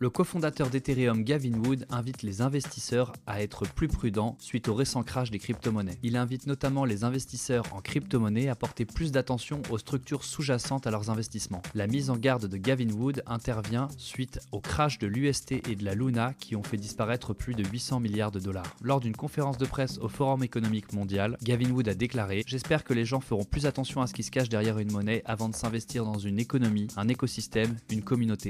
Le cofondateur d'Ethereum Gavin Wood invite les investisseurs à être plus prudents suite au récent crash des crypto-monnaies. Il invite notamment les investisseurs en crypto-monnaies à porter plus d'attention aux structures sous-jacentes à leurs investissements. La mise en garde de Gavin Wood intervient suite au crash de l'UST et de la Luna qui ont fait disparaître plus de 800 milliards de dollars. Lors d'une conférence de presse au Forum économique mondial, Gavin Wood a déclaré J'espère que les gens feront plus attention à ce qui se cache derrière une monnaie avant de s'investir dans une économie, un écosystème, une communauté.